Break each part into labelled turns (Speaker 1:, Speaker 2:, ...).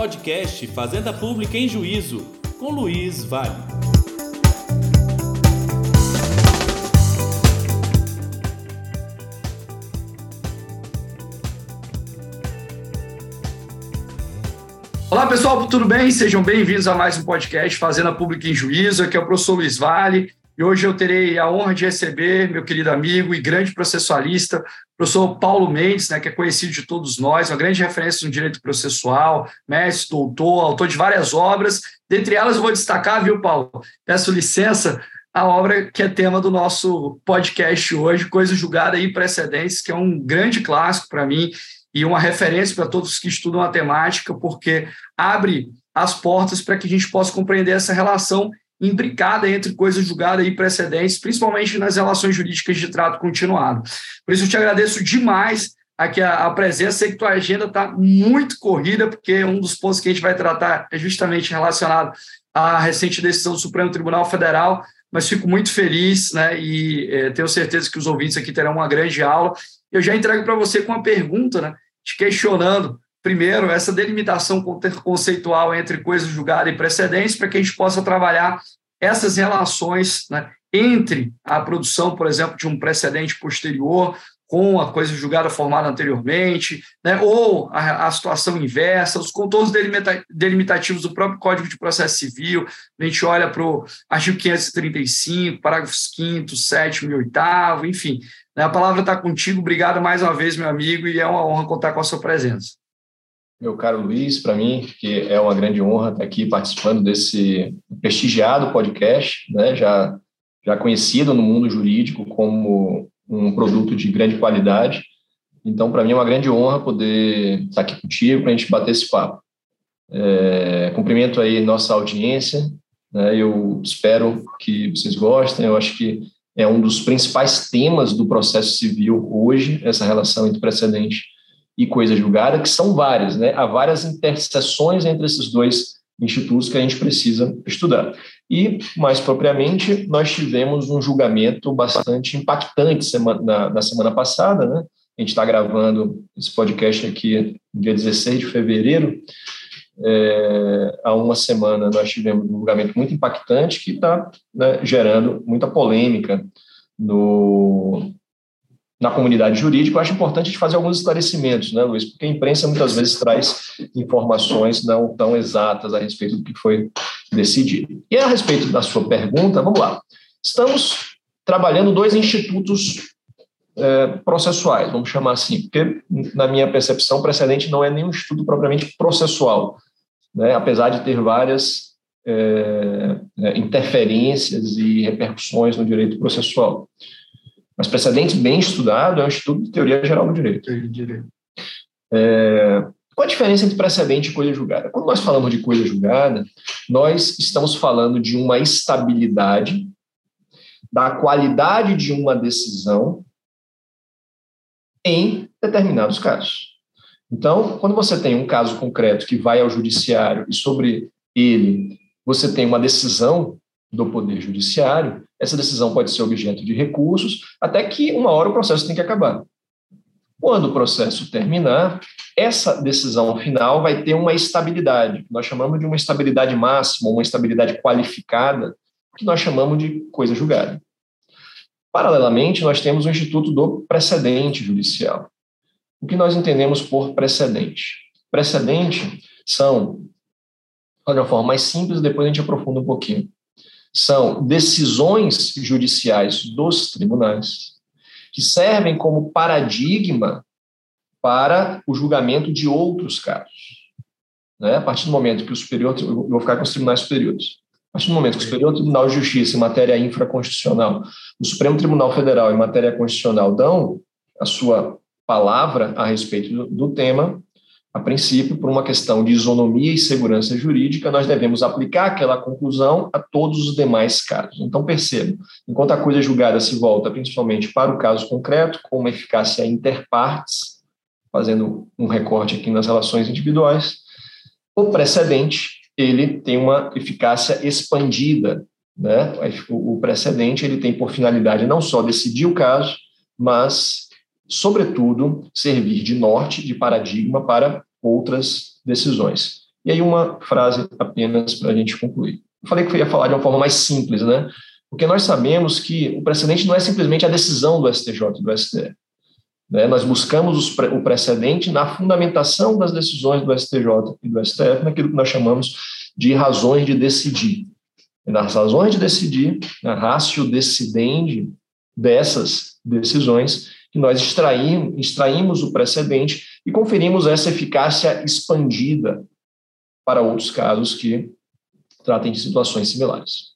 Speaker 1: Podcast Fazenda Pública em Juízo, com Luiz Vale.
Speaker 2: Olá pessoal, tudo bem? Sejam bem-vindos a mais um podcast Fazenda Pública em Juízo. Aqui é o professor Luiz Vale e hoje eu terei a honra de receber meu querido amigo e grande processualista, professor Paulo Mendes, né, que é conhecido de todos nós, uma grande referência no direito processual, mestre, doutor, autor de várias obras. Dentre elas, eu vou destacar, viu, Paulo? Peço licença, a obra que é tema do nosso podcast hoje, Coisa Julgada e Precedentes, que é um grande clássico para mim e uma referência para todos que estudam a temática, porque abre as portas para que a gente possa compreender essa relação imbricada entre coisa julgada e precedentes, principalmente nas relações jurídicas de trato continuado. Por isso, eu te agradeço demais aqui a, a presença. Sei que tua agenda está muito corrida, porque um dos pontos que a gente vai tratar é justamente relacionado à recente decisão do Supremo Tribunal Federal, mas fico muito feliz né, e é, tenho certeza que os ouvintes aqui terão uma grande aula. Eu já entrego para você com uma pergunta, né, te questionando primeiro, essa delimitação conceitual entre coisa julgada e precedentes, para que a gente possa trabalhar essas relações né, entre a produção, por exemplo, de um precedente posterior com a coisa julgada formada anteriormente, né, ou a, a, situação inversa, os contornos delimita, delimitativos do próprio Código de Processo Civil, a gente olha para o artigo 535, parágrafos 5º, 7 e 8 enfim, né, a palavra está contigo, obrigado mais uma vez, meu amigo, e é uma honra contar com a sua presença
Speaker 3: meu caro Luiz, para mim, que é uma grande honra estar aqui participando desse prestigiado podcast, né, já, já conhecido no mundo jurídico como um produto de grande qualidade. Então, para mim é uma grande honra poder estar aqui contigo para a gente bater esse papo. É, cumprimento aí nossa audiência, né, eu espero que vocês gostem, eu acho que é um dos principais temas do processo civil hoje, essa relação entre precedente e coisa julgada, que são várias, né? Há várias interseções entre esses dois institutos que a gente precisa estudar. E, mais propriamente, nós tivemos um julgamento bastante impactante semana, na, na semana passada, né? A gente está gravando esse podcast aqui dia 16 de fevereiro. É, há uma semana nós tivemos um julgamento muito impactante que está né, gerando muita polêmica no, na comunidade jurídica, eu acho importante a gente fazer alguns esclarecimentos, né, Luiz? Porque a imprensa muitas vezes traz informações não tão exatas a respeito do que foi decidido. E a respeito da sua pergunta, vamos lá. Estamos trabalhando dois institutos é, processuais, vamos chamar assim, porque, na minha percepção, precedente não é nenhum instituto propriamente processual, né, apesar de ter várias é, é interferências e repercussões no direito processual. Mas precedentes bem estudado é um estudo de teoria geral do direito. É, qual a diferença entre precedente e coisa julgada? Quando nós falamos de coisa julgada, nós estamos falando de uma estabilidade da qualidade de uma decisão em determinados casos. Então, quando você tem um caso concreto que vai ao judiciário e sobre ele você tem uma decisão do Poder Judiciário, essa decisão pode ser objeto de recursos, até que uma hora o processo tem que acabar. Quando o processo terminar, essa decisão final vai ter uma estabilidade, que nós chamamos de uma estabilidade máxima, uma estabilidade qualificada, que nós chamamos de coisa julgada. Paralelamente, nós temos o Instituto do Precedente Judicial. O que nós entendemos por precedente? Precedente são, de uma forma mais simples, depois a gente aprofunda um pouquinho são decisões judiciais dos tribunais que servem como paradigma para o julgamento de outros casos. Né? A partir do momento que o superior, eu vou ficar com os tribunais superiores, a partir do momento que o Superior Tribunal de Justiça em matéria infraconstitucional, o Supremo Tribunal Federal em matéria constitucional dão a sua palavra a respeito do, do tema, a princípio, por uma questão de isonomia e segurança jurídica, nós devemos aplicar aquela conclusão a todos os demais casos. Então, percebam, enquanto a coisa julgada se volta principalmente para o caso concreto, com uma eficácia interpartes, fazendo um recorte aqui nas relações individuais, o precedente, ele tem uma eficácia expandida, né? O precedente, ele tem por finalidade não só decidir o caso, mas sobretudo, servir de norte, de paradigma para outras decisões. E aí uma frase apenas para a gente concluir. Eu falei que eu ia falar de uma forma mais simples, né? Porque nós sabemos que o precedente não é simplesmente a decisão do STJ e do STF. Né? Nós buscamos o precedente na fundamentação das decisões do STJ e do STF, naquilo que nós chamamos de razões de decidir. E nas razões de decidir, na ratio decidendi dessas decisões, que nós extraímos, extraímos o precedente e conferimos essa eficácia expandida para outros casos que tratem de situações similares.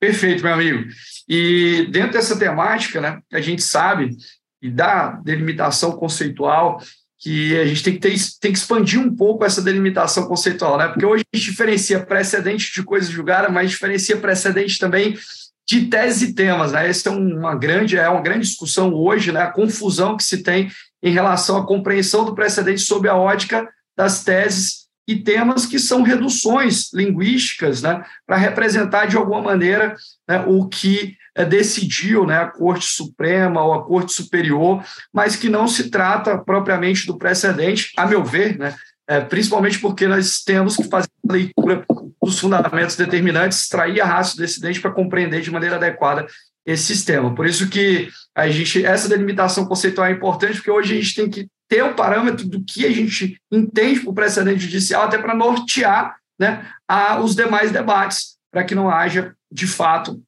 Speaker 2: Perfeito, meu amigo. E dentro dessa temática, né, a gente sabe, e da delimitação conceitual, que a gente tem que, ter, tem que expandir um pouco essa delimitação conceitual, né? Porque hoje a gente diferencia precedente de coisas julgadas, mas diferencia precedente também de teses e temas, né? Essa é uma grande, é uma grande discussão hoje, né? A confusão que se tem em relação à compreensão do precedente sob a ótica das teses e temas que são reduções linguísticas, né? Para representar de alguma maneira né, o que é, decidiu né, a Corte Suprema ou a Corte Superior, mas que não se trata propriamente do precedente, a meu ver, né, é, principalmente porque nós temos que fazer leitura dos fundamentos determinantes, extrair a raça do decidente para compreender de maneira adequada esse sistema. Por isso que a gente, essa delimitação conceitual é importante, porque hoje a gente tem que ter o parâmetro do que a gente entende por precedente judicial, até para nortear né, a, os demais debates, para que não haja, de fato,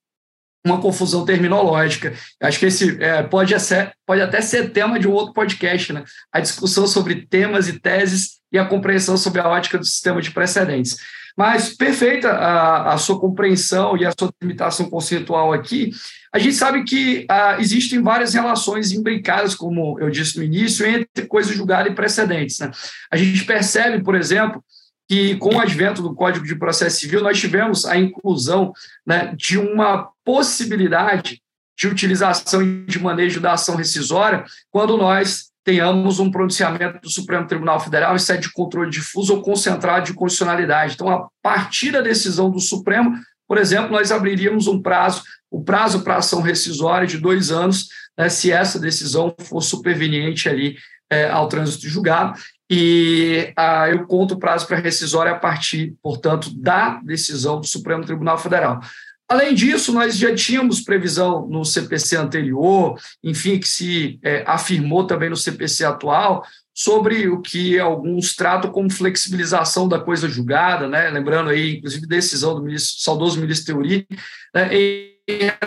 Speaker 2: uma confusão terminológica. Acho que esse é, pode, ser, pode até ser tema de um outro podcast, né? A discussão sobre temas e teses e a compreensão sobre a ótica do sistema de precedentes. Mas perfeita a, a sua compreensão e a sua limitação conceitual aqui. A gente sabe que ah, existem várias relações imbricadas, como eu disse no início, entre coisas julgadas e precedentes. Né? A gente percebe, por exemplo, que com o advento do Código de Processo Civil, nós tivemos a inclusão né, de uma possibilidade de utilização e de manejo da ação rescisória quando nós tenhamos um pronunciamento do Supremo Tribunal Federal em sede de controle difuso ou concentrado de constitucionalidade. Então, a partir da decisão do Supremo, por exemplo, nós abriríamos um prazo, o prazo para ação rescisória de dois anos, né, se essa decisão for superveniente ali é, ao trânsito julgado, e ah, eu conto o prazo para rescisória a partir, portanto, da decisão do Supremo Tribunal Federal. Além disso, nós já tínhamos previsão no CPC anterior, enfim, que se é, afirmou também no CPC atual, sobre o que alguns tratam como flexibilização da coisa julgada, né? lembrando aí, inclusive, decisão do ministro, saudoso ministro Teori, né? em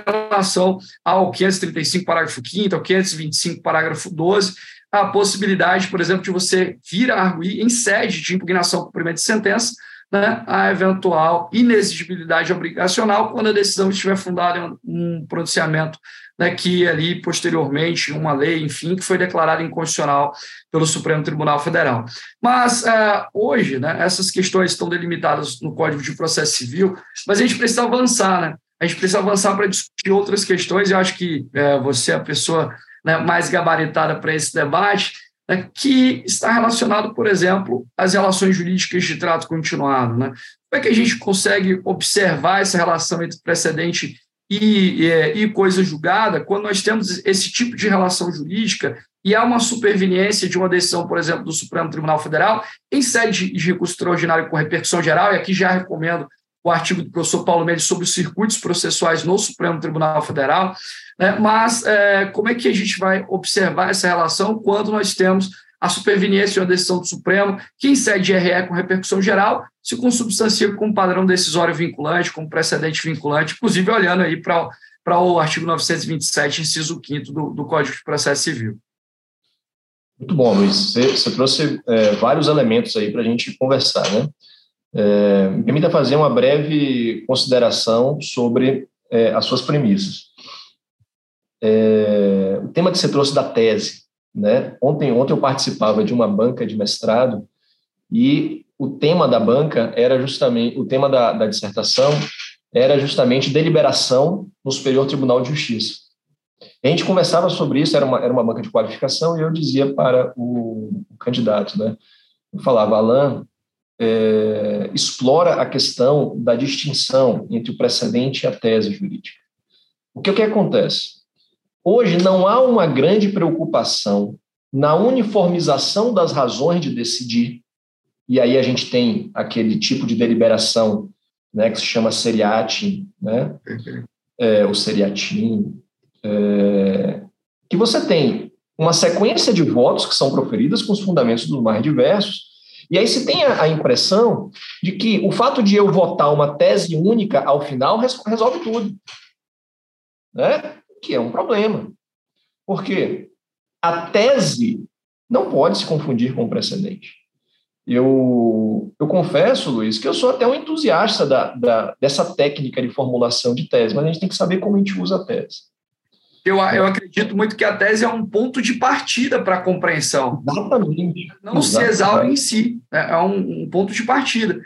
Speaker 2: relação ao 535, parágrafo 5 ao 525, parágrafo 12, a possibilidade, por exemplo, de você vir a arguir em sede de impugnação cumprimento de sentença né, a eventual inexigibilidade obrigacional quando a decisão estiver fundada em um pronunciamento né, que ali posteriormente uma lei, enfim, que foi declarada inconstitucional pelo Supremo Tribunal Federal. Mas uh, hoje, né, essas questões estão delimitadas no Código de Processo Civil, mas a gente precisa avançar, né? A gente precisa avançar para discutir outras questões. Eu acho que uh, você é a pessoa né, mais gabaritada para esse debate né, que está relacionado, por exemplo, às relações jurídicas de trato continuado. Né? Como é que a gente consegue observar essa relação entre precedente e, e, é, e coisa julgada quando nós temos esse tipo de relação jurídica e há uma superveniência de uma decisão, por exemplo, do Supremo Tribunal Federal em sede de recurso extraordinário com repercussão geral, e aqui já recomendo o artigo do professor Paulo Mendes sobre os circuitos processuais no Supremo Tribunal Federal, né? mas é, como é que a gente vai observar essa relação quando nós temos a superveniência de uma decisão do Supremo, que em sede de RE com repercussão geral, se consubstancia com um padrão decisório vinculante, com precedente vinculante, inclusive olhando aí para para o artigo 927, inciso 5 do, do Código de Processo Civil.
Speaker 3: Muito bom, Luiz. Você, você trouxe é, vários elementos aí para a gente conversar, né? É, me permita fazer uma breve consideração sobre é, as suas premissas. É, o tema que você trouxe da tese, né? Ontem, ontem eu participava de uma banca de mestrado e o tema da banca era justamente, o tema da, da dissertação era justamente deliberação no Superior Tribunal de Justiça. A gente conversava sobre isso, era uma, era uma banca de qualificação, e eu dizia para o, o candidato, né? Eu falava, Alain, é, explora a questão da distinção entre o precedente e a tese jurídica. O que, o que acontece? Hoje não há uma grande preocupação na uniformização das razões de decidir, e aí a gente tem aquele tipo de deliberação né, que se chama seriatim, né, é, o seriatim, é, que você tem uma sequência de votos que são proferidas com os fundamentos dos mais diversos, e aí se tem a, a, impressão de que o fato de eu votar uma tese única ao final resolve tudo, né? Que é um problema. Porque a tese não pode se confundir com o precedente. Eu, eu confesso, Luiz, que eu sou até um entusiasta da, da, dessa técnica de formulação de tese, mas a gente tem que saber como a gente usa a tese.
Speaker 2: Eu, eu acredito muito que a tese é um ponto de partida para a compreensão.
Speaker 3: Exatamente.
Speaker 2: Não Exatamente. se exaure em si, né? é um, um, ponto de partida.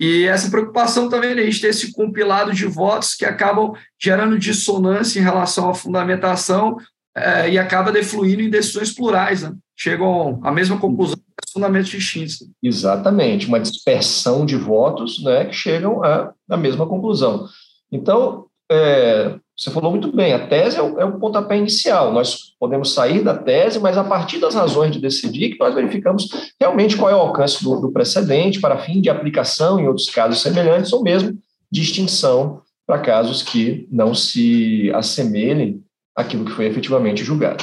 Speaker 2: E essa preocupação também, né? a gente ter esse compilado de votos que acabam gerando dissonância em relação à fundamentação é, e acaba defluindo em decisões plurais, né? chegam à mesma conclusão, fundamentos distintos.
Speaker 3: Exatamente, uma dispersão de votos né, que chegam à, à mesma conclusão. Então, é, você falou muito bem, a tese é o, é o, pontapé inicial. Nós podemos sair da tese, mas a partir das razões de decidir, que nós verificamos realmente qual é o alcance do, do precedente para fim de aplicação em outros casos semelhantes, ou mesmo distinção para casos que não se assemelhem àquilo que foi efetivamente julgado.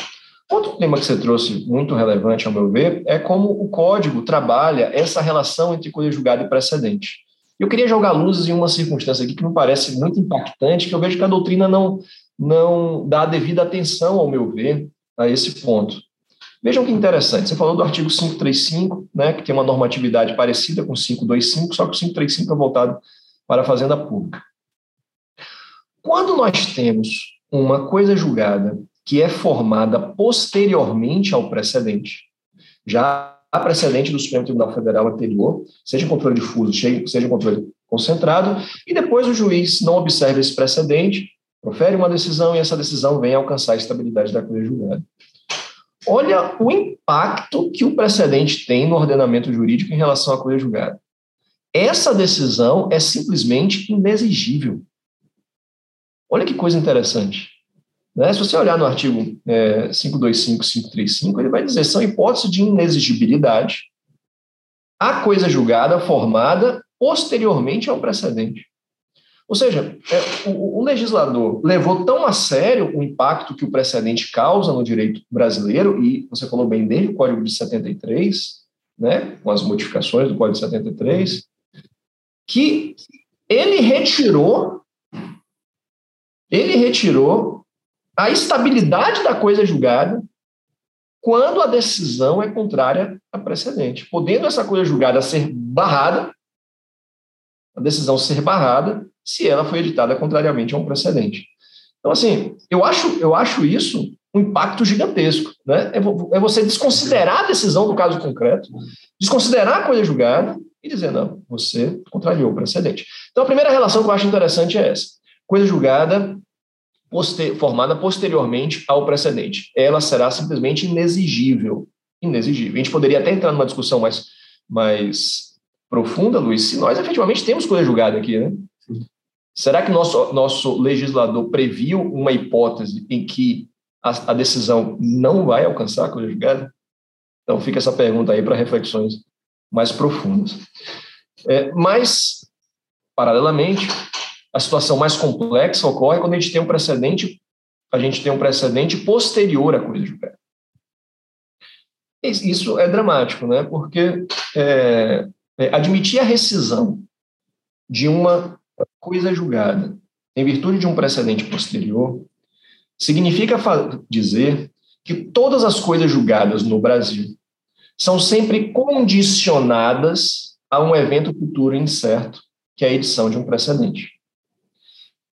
Speaker 3: Outro tema que você trouxe, muito relevante, ao meu ver, é como o código trabalha essa relação entre coisa julgada e precedente. Eu queria jogar luzes em uma circunstância aqui que me parece muito impactante, que eu vejo que a doutrina não, não dá a devida atenção, ao meu ver, a esse ponto. Vejam que interessante, você falou do artigo 535, né, que tem uma normatividade parecida com 525, só que o 535 é voltado para a fazenda pública. Quando nós temos uma coisa julgada que é formada posteriormente ao precedente, já há precedente do Supremo Tribunal Federal anterior, seja controle difuso, seja controle concentrado, e depois o juiz não observa esse precedente, profere uma decisão e essa decisão vem alcançar a estabilidade da coisa julgada. Olha o impacto que o precedente tem no ordenamento jurídico em relação à coisa julgada. Essa decisão é simplesmente inexigível. Olha que coisa interessante. Né? Se você olhar no artigo é, 525, 535, ele vai dizer são hipóteses de inexigibilidade a coisa julgada formada posteriormente ao precedente. Ou seja, é, o, o, legislador levou tão a sério o impacto que o precedente causa no direito brasileiro, e você falou bem dele, o Código de 73, né, com as modificações do Código de 73, que ele retirou ele retirou a estabilidade da coisa julgada quando a decisão é contrária à precedente. Podendo essa coisa julgada ser barrada, a decisão ser barrada, se ela foi editada contrariamente a um precedente. Então, assim, eu acho, eu acho isso um impacto gigantesco. Né? É, é você desconsiderar a decisão do caso concreto, desconsiderar a coisa julgada e dizer, não, você contrariou o precedente. Então, a primeira relação que eu acho interessante é essa. Coisa julgada poster, formada posteriormente ao precedente. Ela será simplesmente inexigível. Inexigível. A gente poderia até entrar numa discussão mais, mais profunda, Luiz, se nós efetivamente temos coisa julgada aqui, né? Será que nosso, nosso legislador previu uma hipótese em que a, a decisão não vai alcançar a coisa julgada? Então fica essa pergunta aí para reflexões mais profundas. É, mas, paralelamente, a situação mais complexa ocorre quando a gente tem um precedente, a gente tem um precedente posterior à coisa julgada. Isso é dramático, né? Porque é, é, admitir a rescisão de uma coisa julgada em virtude de um precedente posterior significa dizer que todas as coisas julgadas no Brasil são sempre condicionadas a um evento futuro incerto, que é a edição de um precedente.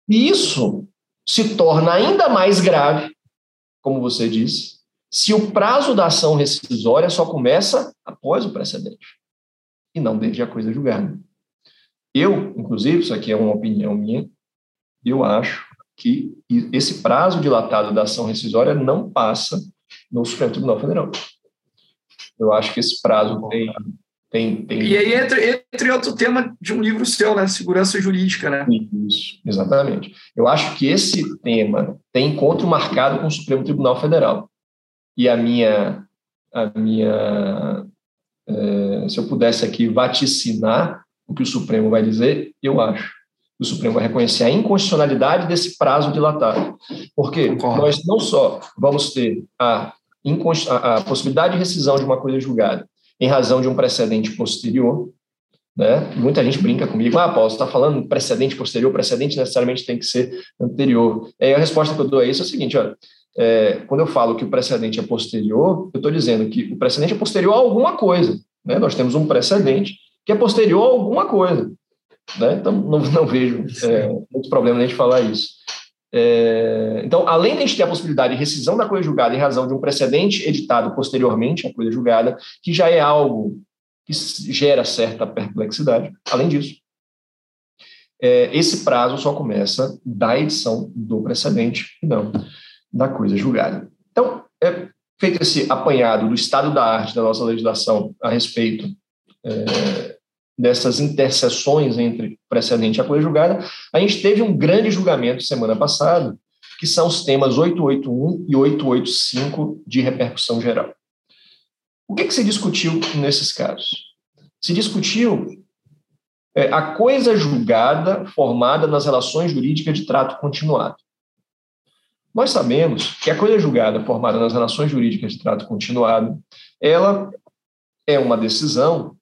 Speaker 3: E isso se torna ainda mais grave, como você disse, se o prazo da ação rescisória só começa após o precedente e não desde a coisa julgada. Eu, inclusive, isso aqui é uma opinião minha, eu acho que esse prazo dilatado da ação rescisória não passa no Supremo Tribunal Federal. Eu acho que esse prazo tem tem, tem...
Speaker 2: E aí entre, entre outro tema de um livro seu, né? Segurança jurídica, né?
Speaker 3: Isso, exatamente. Eu acho que esse tema tem encontro marcado com o Supremo Tribunal Federal. E a minha, a minha é, se eu pudesse aqui vaticinar o que o Supremo vai dizer, eu acho. O Supremo vai reconhecer a inconstitucionalidade desse prazo dilatado. Porque Concordo. nós não só vamos ter a, a, a possibilidade de rescisão de uma coisa julgada em razão de um precedente posterior, né? Muita gente brinca comigo, ah, Paulo, você está falando precedente posterior, precedente necessariamente tem que ser anterior. E a resposta que eu dou a isso é o seguinte, olha, é, quando eu falo que o precedente é posterior, eu estou dizendo que o precedente é posterior a alguma coisa. Né? Nós temos um precedente que é posterior a alguma coisa. Né? Então, não, não vejo é, muito problema a gente falar isso. É, então, além de a gente ter a possibilidade de rescisão da coisa julgada em razão de um precedente editado posteriormente à coisa julgada, que já é algo que gera certa perplexidade, além disso, é, esse prazo só começa da edição do precedente, não da coisa julgada. Então, é feito esse apanhado do estado da arte da nossa legislação a respeito é, dessas interseções entre precedente e a coisa julgada, a gente teve um grande julgamento semana passada, que são os temas 881 e 885 de repercussão geral. O que, que se discutiu nesses casos? Se discutiu é, a coisa julgada formada nas relações jurídicas de trato continuado. Nós sabemos que a coisa julgada formada nas relações jurídicas de trato continuado, ela é uma decisão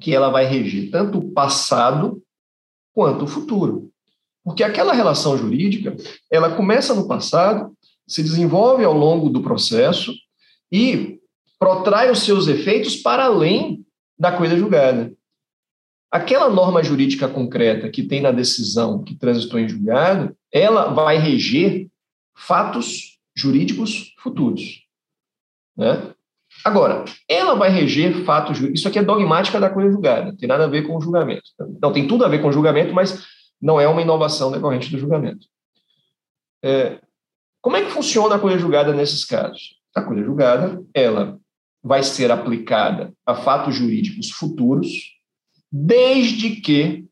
Speaker 3: que ela vai reger tanto o passado quanto o futuro. Porque aquela relação jurídica, ela começa no passado, se desenvolve ao longo do processo e protrai os seus efeitos para além da coisa julgada. Aquela norma jurídica concreta que tem na decisão que transitou em julgado, ela vai reger fatos jurídicos futuros. Né? Agora, ela vai reger fatos. Isso aqui é dogmática da coisa julgada, não tem nada a ver com o julgamento. Não, tem tudo a ver com o julgamento, mas não é uma inovação decorrente do julgamento. É, como é que funciona a coisa julgada nesses casos? A coisa julgada, ela vai ser aplicada a fatos jurídicos futuros, desde que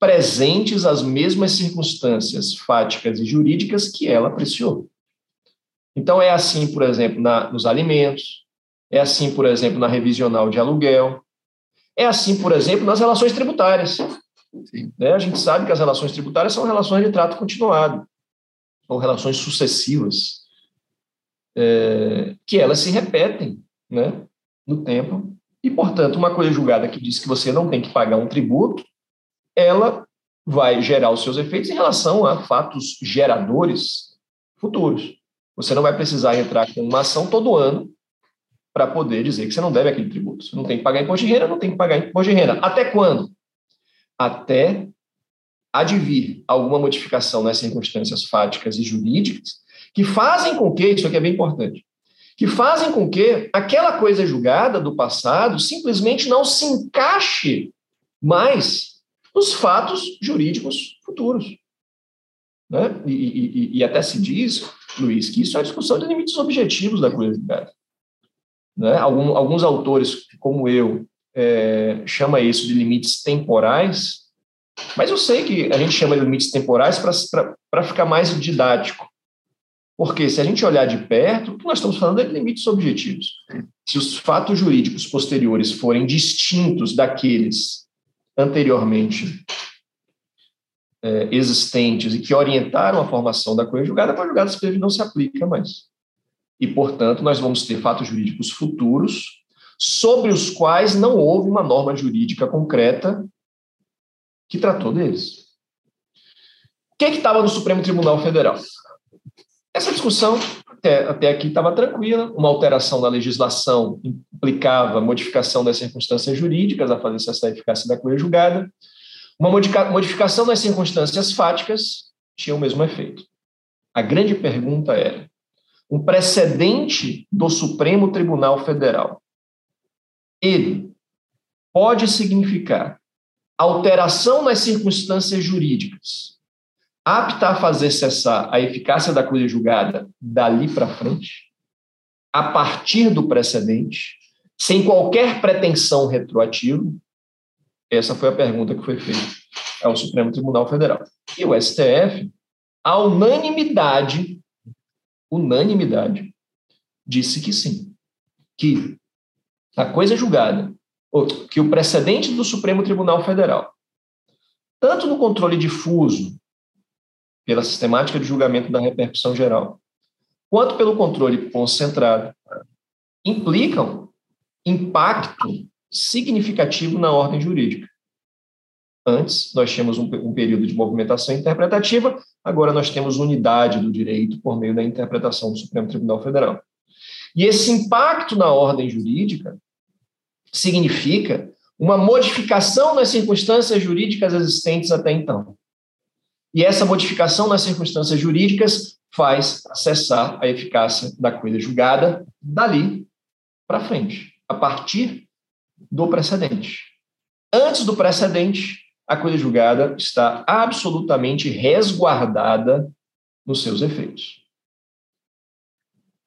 Speaker 3: presentes as mesmas circunstâncias fáticas e jurídicas que ela apreciou. Então, é assim, por exemplo, na, nos alimentos, é assim, por exemplo, na revisional de aluguel, é assim, por exemplo, nas relações tributárias. Né? A gente sabe que as relações tributárias são relações de trato continuado, ou relações sucessivas, é, que elas se repetem né, no tempo, e, portanto, uma coisa julgada que diz que você não tem que pagar um tributo, ela vai gerar os seus efeitos em relação a fatos geradores futuros. Você não vai precisar entrar com uma ação todo ano para poder dizer que você não deve aquele tributo. Você não tem que pagar imposto de renda, não tem que pagar imposto de renda. Até quando? Até advir alguma modificação nas circunstâncias fáticas e jurídicas que fazem com que, isso aqui é bem importante, que fazem com que aquela coisa julgada do passado simplesmente não se encaixe mais nos fatos jurídicos futuros. Né? E, e, e, até se diz, Luiz, que isso é a discussão de limites objetivos da curiosidade. Né? Algum, alguns autores, como eu, é, chama isso de limites temporais, mas eu sei que a gente chama de limites temporais para ficar mais didático. Porque se a gente olhar de perto, o que nós estamos falando é de limites objetivos. Se os fatos jurídicos posteriores forem distintos daqueles anteriormente é, existentes e que orientaram a formação da coisa julgada, a coisa julgada não se aplica mais. E, portanto, nós vamos ter fatos jurídicos futuros sobre os quais não houve uma norma jurídica concreta que tratou deles. O que é estava no Supremo Tribunal Federal? Essa discussão até, até aqui estava tranquila, uma alteração da legislação implicava modificação das circunstâncias jurídicas a fazer cessar a eficácia da coisa julgada, uma modificação das circunstâncias fáticas tinha o mesmo efeito. A grande pergunta era: um precedente do Supremo Tribunal Federal, ele pode significar alteração nas circunstâncias jurídicas apta a fazer cessar a eficácia da coisa julgada dali para frente, a partir do precedente, sem qualquer pretensão retroativa? Essa foi a pergunta que foi feita ao Supremo Tribunal Federal. E o STF, a unanimidade, unanimidade, disse que sim, que a coisa julgada, que o precedente do Supremo Tribunal Federal, tanto no controle difuso, pela sistemática de julgamento da repercussão geral, quanto pelo controle concentrado, implicam impacto significativo na ordem jurídica. Antes, nós tínhamos um, um, período de movimentação interpretativa, agora nós temos unidade do direito por meio da interpretação do Supremo Tribunal Federal. E esse impacto na ordem jurídica significa uma modificação nas circunstâncias jurídicas existentes até então. E essa modificação nas circunstâncias jurídicas faz cessar a eficácia da coisa julgada dali para frente, a partir do precedente. Antes do precedente, a coisa julgada está absolutamente resguardada nos seus efeitos.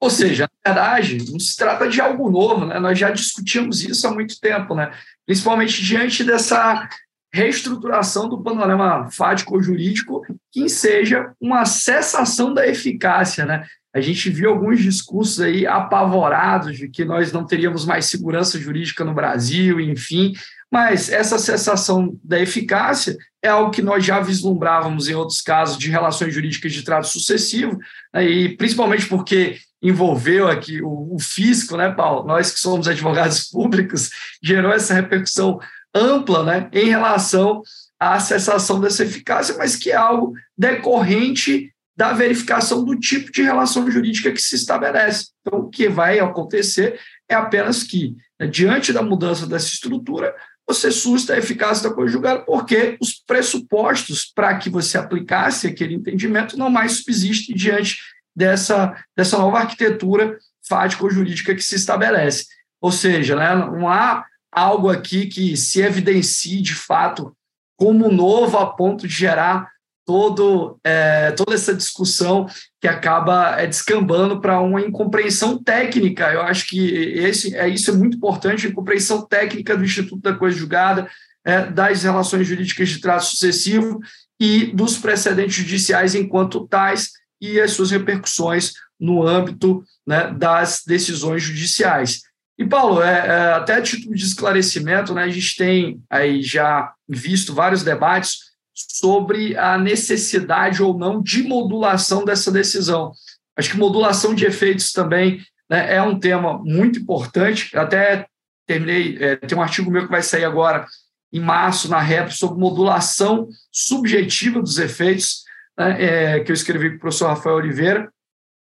Speaker 2: Ou seja, na verdade, não se trata de algo novo, né? Nós já discutimos isso há muito tempo, né? Principalmente diante dessa reestruturação do panorama fático-jurídico que seja uma cessação da eficácia, né? A gente viu alguns discursos aí apavorados de que nós não teríamos mais segurança jurídica no Brasil, enfim, mas essa cessação da eficácia é algo que nós já vislumbrávamos em outros casos de relações jurídicas de trato sucessivo, né, e principalmente porque envolveu aqui o, o fisco, né, Paulo? Nós que somos advogados públicos, gerou essa repercussão ampla né, em relação à cessação dessa eficácia, mas que é algo decorrente da verificação do tipo de relação jurídica que se estabelece. Então, o que vai acontecer é apenas que, né, diante da mudança dessa estrutura, você susta a eficácia da coisa julgada, porque os pressupostos para que você aplicasse aquele entendimento não mais subsistem diante dessa, dessa nova arquitetura fático-jurídica que se estabelece. Ou seja, né, não há algo aqui que se evidencie de fato como novo a ponto de gerar todo, é, toda essa discussão que acaba é, descambando para uma incompreensão técnica. Eu acho que esse, é, isso é muito importante, a incompreensão técnica do Instituto da Coisa Julgada, é, das relações jurídicas de trato sucessivo e dos precedentes judiciais enquanto tais e as suas repercussões no âmbito né, das decisões judiciais. E, Paulo, é, é, até a título de esclarecimento, né, a gente tem aí já visto vários debates sobre a necessidade ou não de modulação dessa decisão. Acho que modulação de efeitos também né, é um tema muito importante. Até terminei, é, tem um artigo meu que vai sair agora em março na REP sobre modulação subjetiva dos efeitos, né, é, que eu escrevi com o professor Rafael Oliveira.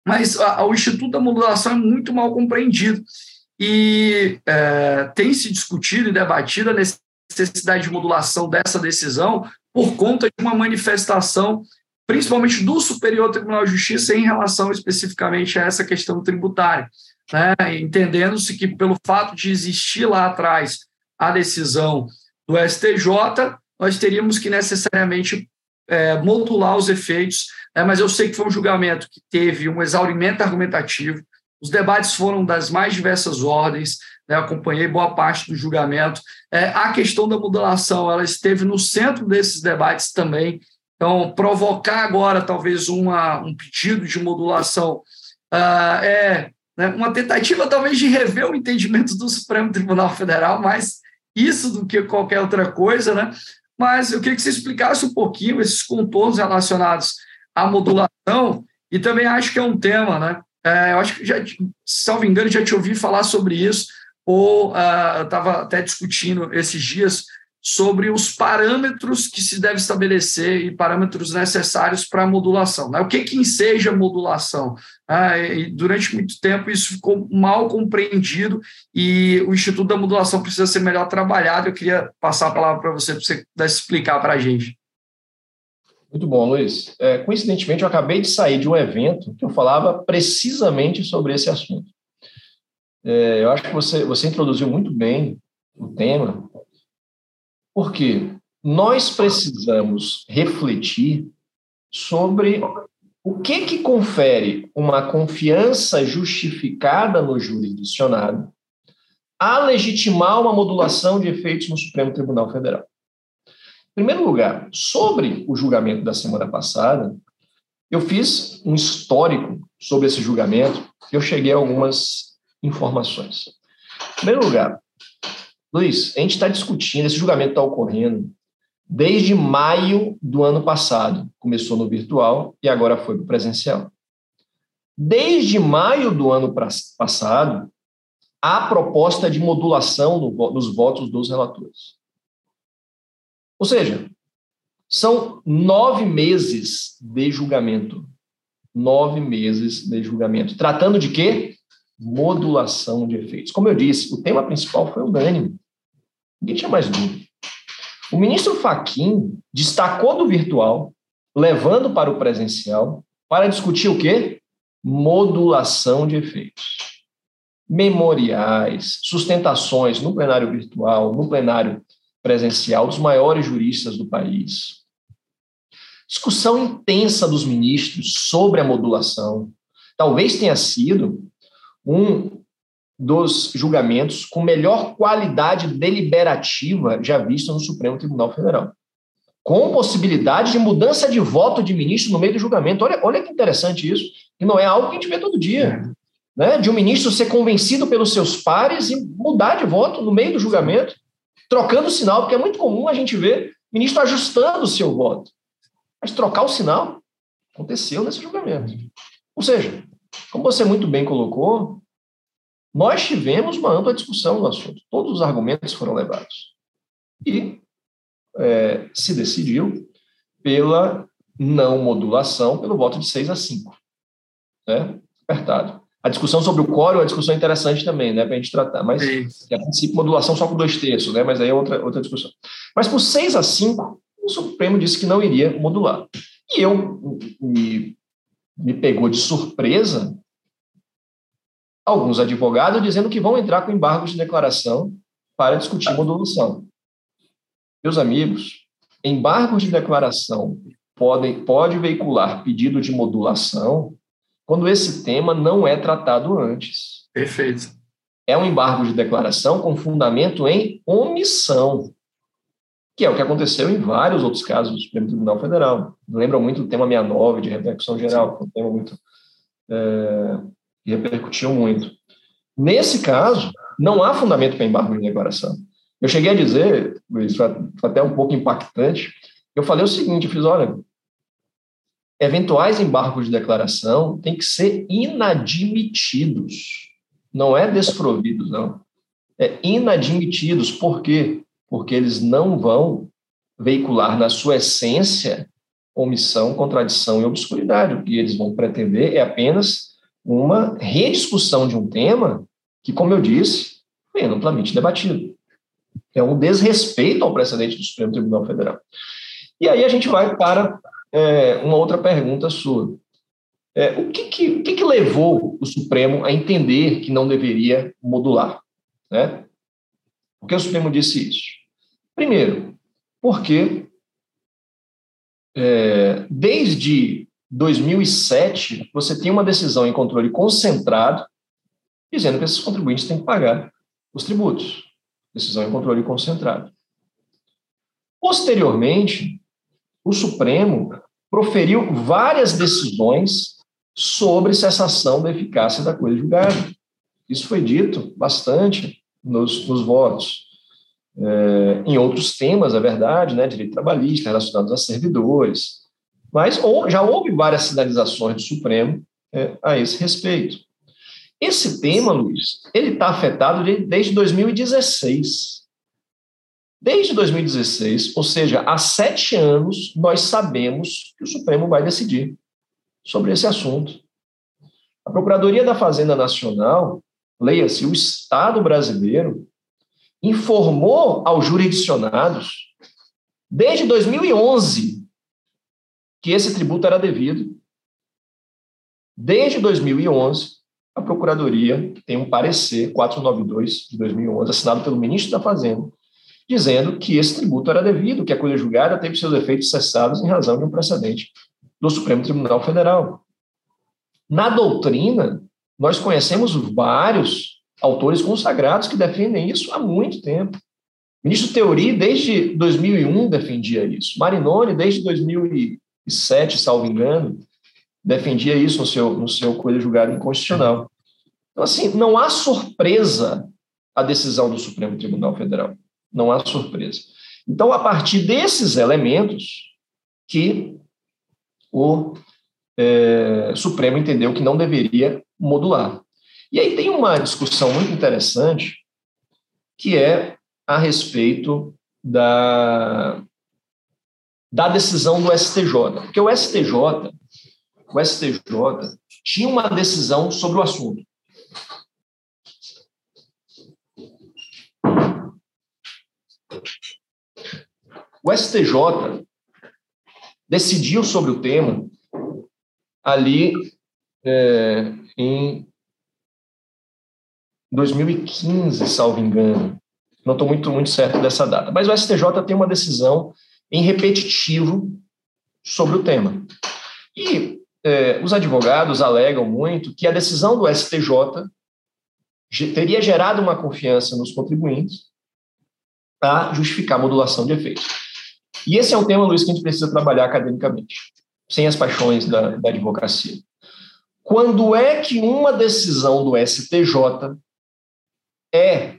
Speaker 2: Mas a, o Instituto da Modulação é muito mal compreendido e é, tem se discutido e debatido a necessidade de modulação dessa decisão por conta de uma manifestação, principalmente do Superior Tribunal de Justiça, em relação especificamente a essa questão tributária. Né? Entendendo-se que, pelo fato de existir lá atrás a decisão do STJ, nós teríamos que necessariamente é, modular os efeitos, né? mas eu sei que foi um julgamento que teve um exaurimento argumentativo, os debates foram das mais diversas ordens, né, acompanhei boa parte do julgamento. É, a questão da modulação, ela esteve no centro desses debates também. Então, provocar agora talvez uma, um pedido de modulação uh, é né, uma tentativa talvez de rever o entendimento do Supremo Tribunal Federal, mais isso do que qualquer outra coisa, né? Mas eu queria que você explicasse um pouquinho esses contornos relacionados à modulação e também acho que é um tema, né? É, eu acho que já, salvo engano, já te ouvi falar sobre isso, ou uh, estava até discutindo esses dias sobre os parâmetros que se deve estabelecer e parâmetros necessários para a modulação. Né? O que, que enseja modulação? Ah, durante muito tempo isso ficou mal compreendido e o Instituto da Modulação precisa ser melhor trabalhado. Eu queria passar a palavra para você, para você explicar para a gente.
Speaker 3: Muito bom, Luiz. É, coincidentemente, eu acabei de sair de um evento que eu falava precisamente sobre esse assunto. É, eu acho que você, você introduziu muito bem o tema, porque nós precisamos refletir sobre o que, que confere uma confiança justificada no jurisdicionado a legitimar uma modulação de efeitos no Supremo Tribunal Federal. Em primeiro lugar, sobre o julgamento da semana passada, eu fiz um histórico sobre esse julgamento e eu cheguei a algumas informações. Em primeiro lugar, Luiz, a gente está discutindo, esse julgamento está ocorrendo desde maio do ano passado. Começou no virtual e agora foi para o presencial. Desde maio do ano passado, há proposta de modulação nos votos dos relatores. Ou seja, são nove meses de julgamento. Nove meses de julgamento. Tratando de quê? Modulação de efeitos. Como eu disse, o tema principal foi unânime. Ninguém tinha mais dúvida. O ministro Faquim destacou do virtual, levando para o presencial, para discutir o quê? Modulação de efeitos memoriais, sustentações no plenário virtual, no plenário presencial dos maiores juristas do país. Discussão intensa dos ministros sobre a modulação. Talvez tenha sido um dos julgamentos com melhor qualidade deliberativa já visto no Supremo Tribunal Federal. Com possibilidade de mudança de voto de ministro no meio do julgamento. Olha, olha que interessante isso. E não é algo que a gente vê todo dia né, de um ministro ser convencido pelos seus pares e mudar de voto no meio do julgamento, trocando o sinal, porque é muito comum a gente ver ministro ajustando o seu voto. Mas trocar o sinal aconteceu nesse julgamento. Ou seja, como você muito bem colocou, nós tivemos uma ampla discussão no assunto. Todos os argumentos foram levados. E é, se decidiu pela não modulação, pelo voto de 6 a 5. Né? Apertado. A discussão sobre o core é uma discussão interessante também, né, para a gente tratar. Mas, é, a princípio, modulação só com dois terços, né, mas aí é outra, outra discussão. Mas por 6 a 5, o Supremo disse que não iria modular. E eu me, me pegou de surpresa alguns advogados dizendo que vão entrar com embargos de declaração para discutir modulação. Meus amigos, embargos de declaração podem pode veicular pedido de modulação quando esse tema não é tratado antes.
Speaker 2: Perfeito.
Speaker 3: É um embargo de declaração com fundamento em omissão, que é o que aconteceu em vários outros casos do Supremo Tribunal Federal. Lembram muito do tema 69 de repercussão geral, que é um tema muito é, que repercutiu muito. Nesse caso, não há fundamento para embargo de declaração. Eu cheguei a dizer, Luiz, foi até um pouco impactante, eu falei o seguinte, eu fiz, olha, eventuais embargos de declaração têm que ser inadmitidos. Não é desprovidos, não. É inadmitidos. Por quê? Porque eles não vão veicular na sua essência omissão, contradição e obscuridade. O que eles vão pretender é apenas uma rediscussão de um tema que, como eu disse, foi amplamente debatido. É um desrespeito ao precedente do Supremo Tribunal Federal. E aí a gente vai para é, uma outra pergunta sua. É, o que que, o que que levou o Supremo a entender que não deveria modular? Né? Por que o Supremo disse isso? Primeiro, porque é, desde 2007 você tem uma decisão em controle concentrado dizendo que esses contribuintes têm que pagar os tributos. Decisão em controle concentrado. Posteriormente, o Supremo proferiu várias decisões sobre cessação da eficácia da coisa julgada. Isso foi dito bastante nos, nos votos. É, em outros temas, é verdade, né, direito trabalhista, relacionados a servidores, mas ou, já houve várias sinalizações do Supremo é, a esse respeito. Esse tema, Luiz, ele está afetado desde 2016. Desde 2016, ou seja, há sete anos, nós sabemos que o Supremo vai decidir sobre esse assunto. A Procuradoria da Fazenda Nacional, leia-se, o Estado brasileiro, informou aos jurisdicionados, desde 2011, que esse tributo era devido. Desde 2011, a Procuradoria tem um parecer 492 de 2011, assinado pelo ministro da Fazenda, dizendo que esse tributo era devido, que a coisa julgada teve seus efeitos cessados em razão de um precedente do Supremo Tribunal Federal. Na doutrina, nós conhecemos vários autores consagrados que defendem isso há muito tempo. O ministro Teori, desde 2001, defendia isso. Marinoni, desde 2007, salvo engano, defendia isso no seu, no seu coisa julgada inconstitucional. Então, assim, não há surpresa a decisão do Supremo Tribunal Federal. Não há surpresa. Então, a partir desses elementos que o é, Supremo entendeu que não deveria modular. E aí tem uma discussão muito interessante que é a respeito da, da decisão do STJ. Porque o STJ, o STJ tinha uma decisão sobre o assunto. O STJ decidiu sobre o tema ali é, em 2015, salvo engano. Não estou muito, muito certo dessa data. Mas o STJ tem uma decisão em repetitivo sobre o tema. E é, os advogados alegam muito que a decisão do STJ teria gerado uma confiança nos contribuintes a justificar a modulação de efeitos. E esse é um tema, Luiz, que a gente precisa trabalhar academicamente, sem as paixões da, da advocacia. Quando é que uma decisão do STJ é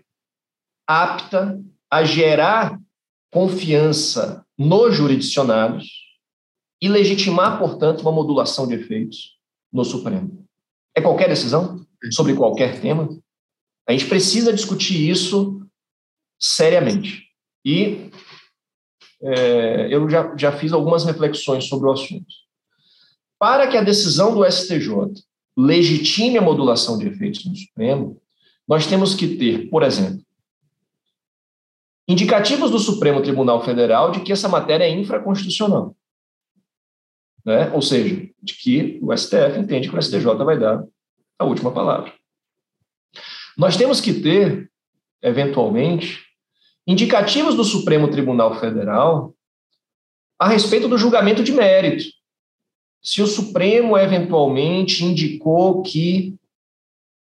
Speaker 3: apta a gerar confiança nos jurisdicionados e legitimar, portanto, uma modulação de efeitos no Supremo. É qualquer decisão sobre qualquer tema. A gente precisa discutir isso seriamente. E é, eu já, já fiz algumas reflexões sobre o assunto. Para que a decisão do STJ legitime a modulação de efeitos no Supremo, nós temos que ter, por exemplo, indicativos do Supremo Tribunal Federal de que essa matéria é infraconstitucional. Né? Ou seja, de que o STF entende que o STJ vai dar a última palavra. Nós temos que ter, eventualmente, indicativos do Supremo Tribunal Federal a respeito do julgamento de mérito. Se o Supremo eventualmente indicou que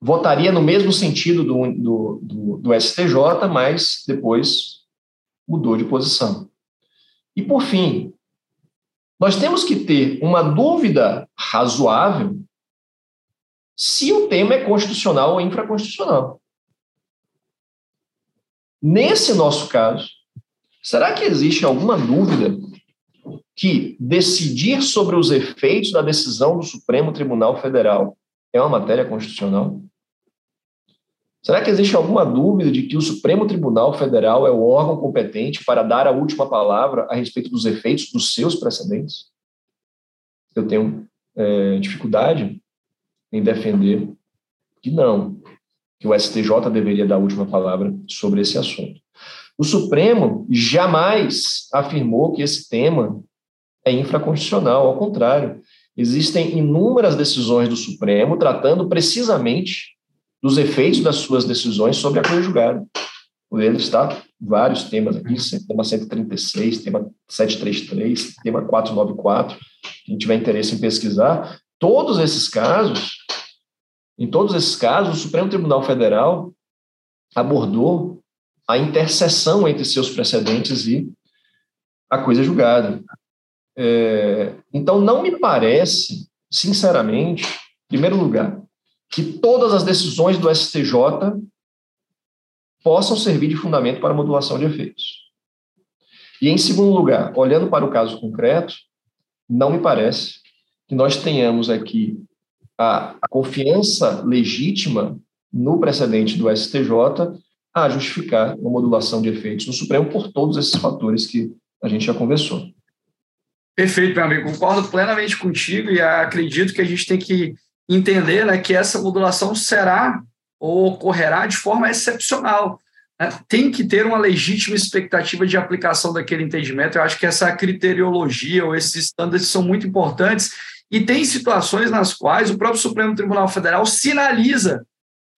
Speaker 3: votaria no mesmo sentido do, do, do, do STJ, mas depois mudou de posição. E, por fim, nós temos que ter uma dúvida razoável se o tema é constitucional ou infraconstitucional. Nesse nosso caso, será que existe alguma dúvida que decidir sobre os efeitos da decisão do Supremo Tribunal Federal é uma matéria constitucional? Será que existe alguma dúvida de que o Supremo Tribunal Federal é o órgão competente para dar a última palavra a respeito dos efeitos dos seus precedentes? Eu tenho é, dificuldade em defender que não, que o STJ deveria dar a última palavra sobre esse assunto. O Supremo jamais afirmou que esse tema é infraconstitucional, ao contrário, existem inúmeras decisões do Supremo tratando precisamente dos efeitos das suas decisões sobre a coisa julgada. Por ele está vários temas aqui, tema 136, tema 733, tema 494, quem tiver interesse em pesquisar, todos esses casos, em todos esses casos, o Supremo Tribunal Federal abordou a interseção entre seus precedentes e a coisa julgada. É, então, não me parece, sinceramente, em primeiro lugar, que todas as decisões do STJ possam servir de fundamento para modulação de efeitos. E, em segundo lugar, olhando para o caso concreto, não me parece que nós tenhamos aqui a, a confiança legítima no precedente do STJ a justificar uma modulação de efeitos no Supremo por todos esses fatores que a gente já conversou.
Speaker 2: Perfeito, meu amigo. Concordo plenamente contigo e acredito que a gente tem que entender né, que essa modulação será ou ocorrerá de forma excepcional. Né? Tem que ter uma legítima expectativa de aplicação daquele entendimento. Eu acho que essa criteriologia ou esses estándares são muito importantes e tem situações nas quais o próprio Supremo Tribunal Federal sinaliza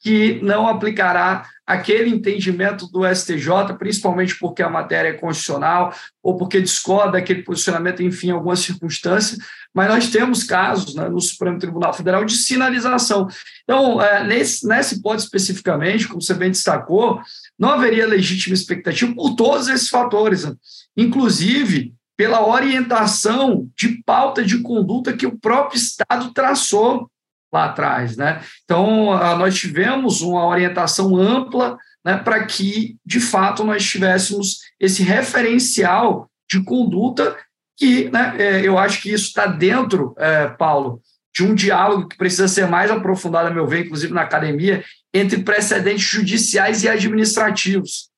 Speaker 2: que não aplicará aquele entendimento do STJ, principalmente porque a matéria é constitucional ou porque discorda daquele posicionamento, enfim, em algumas circunstâncias, mas nós temos casos né, no Supremo Tribunal Federal de sinalização. Então, é, nesse, nessa hipótese especificamente, como você bem destacou, não haveria legítima expectativa por todos esses fatores, né? inclusive pela orientação de pauta de conduta que o próprio Estado traçou lá atrás. Né? Então, nós tivemos uma orientação ampla né, para que, de fato, nós tivéssemos esse referencial de conduta que né, é, eu acho que isso está dentro, é, Paulo, de um diálogo que precisa ser mais aprofundado, a meu ver, inclusive na academia, entre precedentes judiciais e administrativos.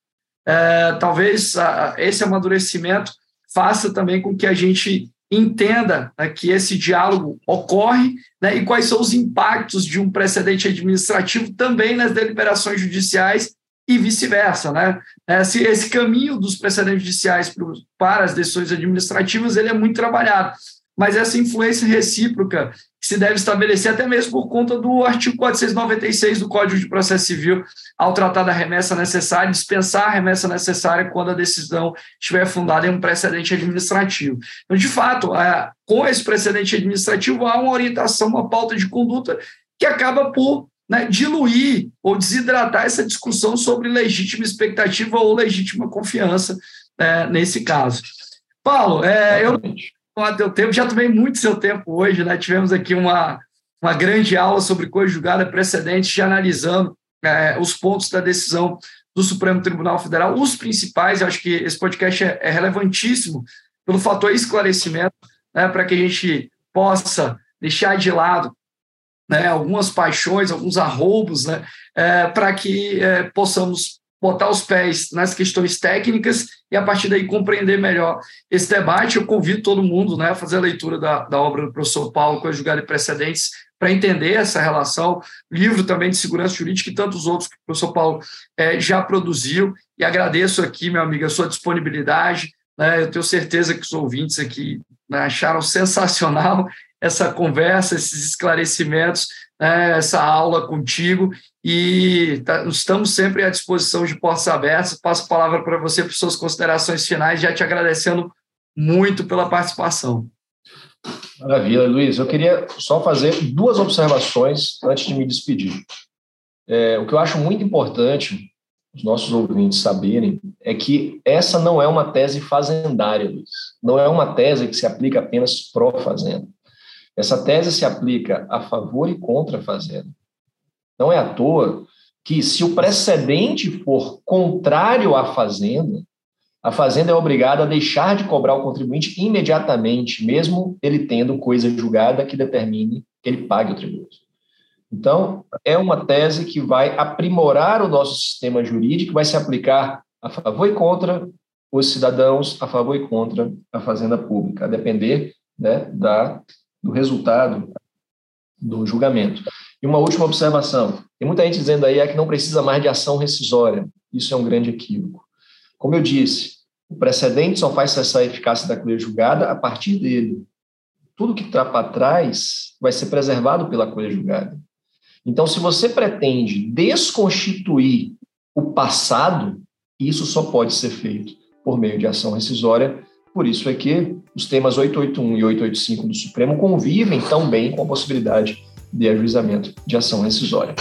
Speaker 2: É, talvez a, esse amadurecimento faça também com que a gente entenda né, que esse diálogo ocorre né, e quais são os impactos de um precedente administrativo também nas deliberações judiciais e vice-versa. Né? Esse, esse caminho dos precedentes judiciais para as decisões administrativas ele é muito trabalhado, mas essa influência recíproca se deve estabelecer até mesmo por conta do artigo 496 do Código de Processo Civil, ao tratar da remessa necessária, dispensar a remessa necessária quando a decisão estiver fundada em um precedente administrativo. Então, de fato, é, com esse precedente administrativo, há uma orientação, uma pauta de conduta que acaba por né, diluir ou desidratar essa discussão sobre legítima expectativa ou legítima confiança é, nesse caso. Paulo, é, eu não teu tempo, já tomei muito seu tempo hoje, né? Tivemos aqui uma, uma grande aula sobre coisa julgada precedente, já analisando é, os pontos da decisão do Supremo Tribunal Federal, os principais, eu acho que esse podcast é, é relevantíssimo pelo fator esclarecimento, né, para que a gente possa deixar de lado né, algumas paixões, alguns arroubos, né, é, para que é, possamos botar os pés nas questões técnicas e, a partir daí, compreender melhor esse debate. Eu convido todo mundo né, a fazer a leitura da, da obra do professor Paulo, Conjugado e Precedentes, para entender essa relação. Livro também de segurança jurídica e tantos outros que o professor Paulo é, já produziu. E agradeço aqui, meu amigo, a sua disponibilidade. Né, eu tenho certeza que os ouvintes aqui né, acharam sensacional essa conversa, esses esclarecimentos, né, essa aula contigo e tá, estamos sempre à disposição de portas abertas. Passo a palavra para você para suas considerações finais, já te agradecendo muito pela participação.
Speaker 3: Maravilha, Luiz. Eu queria só fazer duas observações antes de me despedir. É, o que eu acho muito importante os nossos ouvintes saberem é que essa não é uma tese fazendária, Luiz. Não é uma tese que se aplica apenas pró-fazenda. Essa tese se aplica a favor e contra a fazenda. Não é à toa que, se o precedente for contrário à fazenda, a fazenda é obrigada a deixar de cobrar o contribuinte imediatamente, mesmo ele tendo coisa julgada que determine que ele pague o tributo. Então, é uma tese que vai aprimorar o nosso sistema jurídico, vai se aplicar a favor e contra os cidadãos, a favor e contra a fazenda pública, a depender né, da do resultado do julgamento. E uma última observação: tem muita gente dizendo aí é que não precisa mais de ação rescisória. Isso é um grande equívoco. Como eu disse, o precedente só faz cessar a eficácia da coisa julgada a partir dele. Tudo que está para trás vai ser preservado pela coisa julgada. Então, se você pretende desconstituir o passado, isso só pode ser feito por meio de ação rescisória por isso é que os temas 881 e 885 do Supremo convivem tão bem com a possibilidade de ajuizamento de ação rescisória.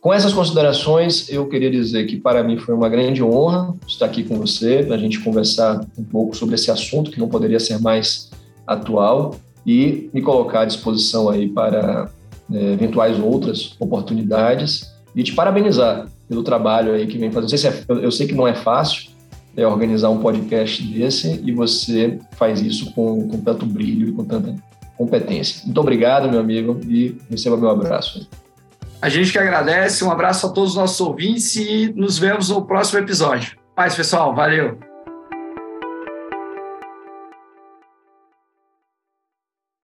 Speaker 3: Com essas considerações, eu queria dizer que para mim foi uma grande honra estar aqui com você, para a gente conversar um pouco sobre esse assunto que não poderia ser mais atual e me colocar à disposição aí para é, eventuais outras oportunidades e te parabenizar pelo trabalho aí que vem fazendo. Se é, eu sei que não é fácil, é, organizar um podcast desse e você faz isso com, com tanto brilho e com tanta competência. Muito obrigado, meu amigo, e receba meu abraço.
Speaker 2: A gente que agradece, um abraço a todos os nossos ouvintes e nos vemos no próximo episódio. Paz, pessoal, valeu!